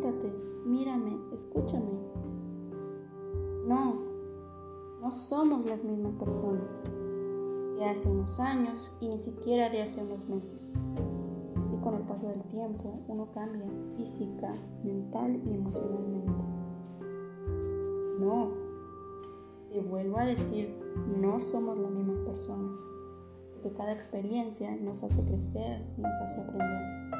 Siéntate, mírame, escúchame. No, no somos las mismas personas de hace unos años y ni siquiera de hace unos meses. Así con el paso del tiempo uno cambia física, mental y emocionalmente. No, te vuelvo a decir, no somos la misma persona, porque cada experiencia nos hace crecer, nos hace aprender.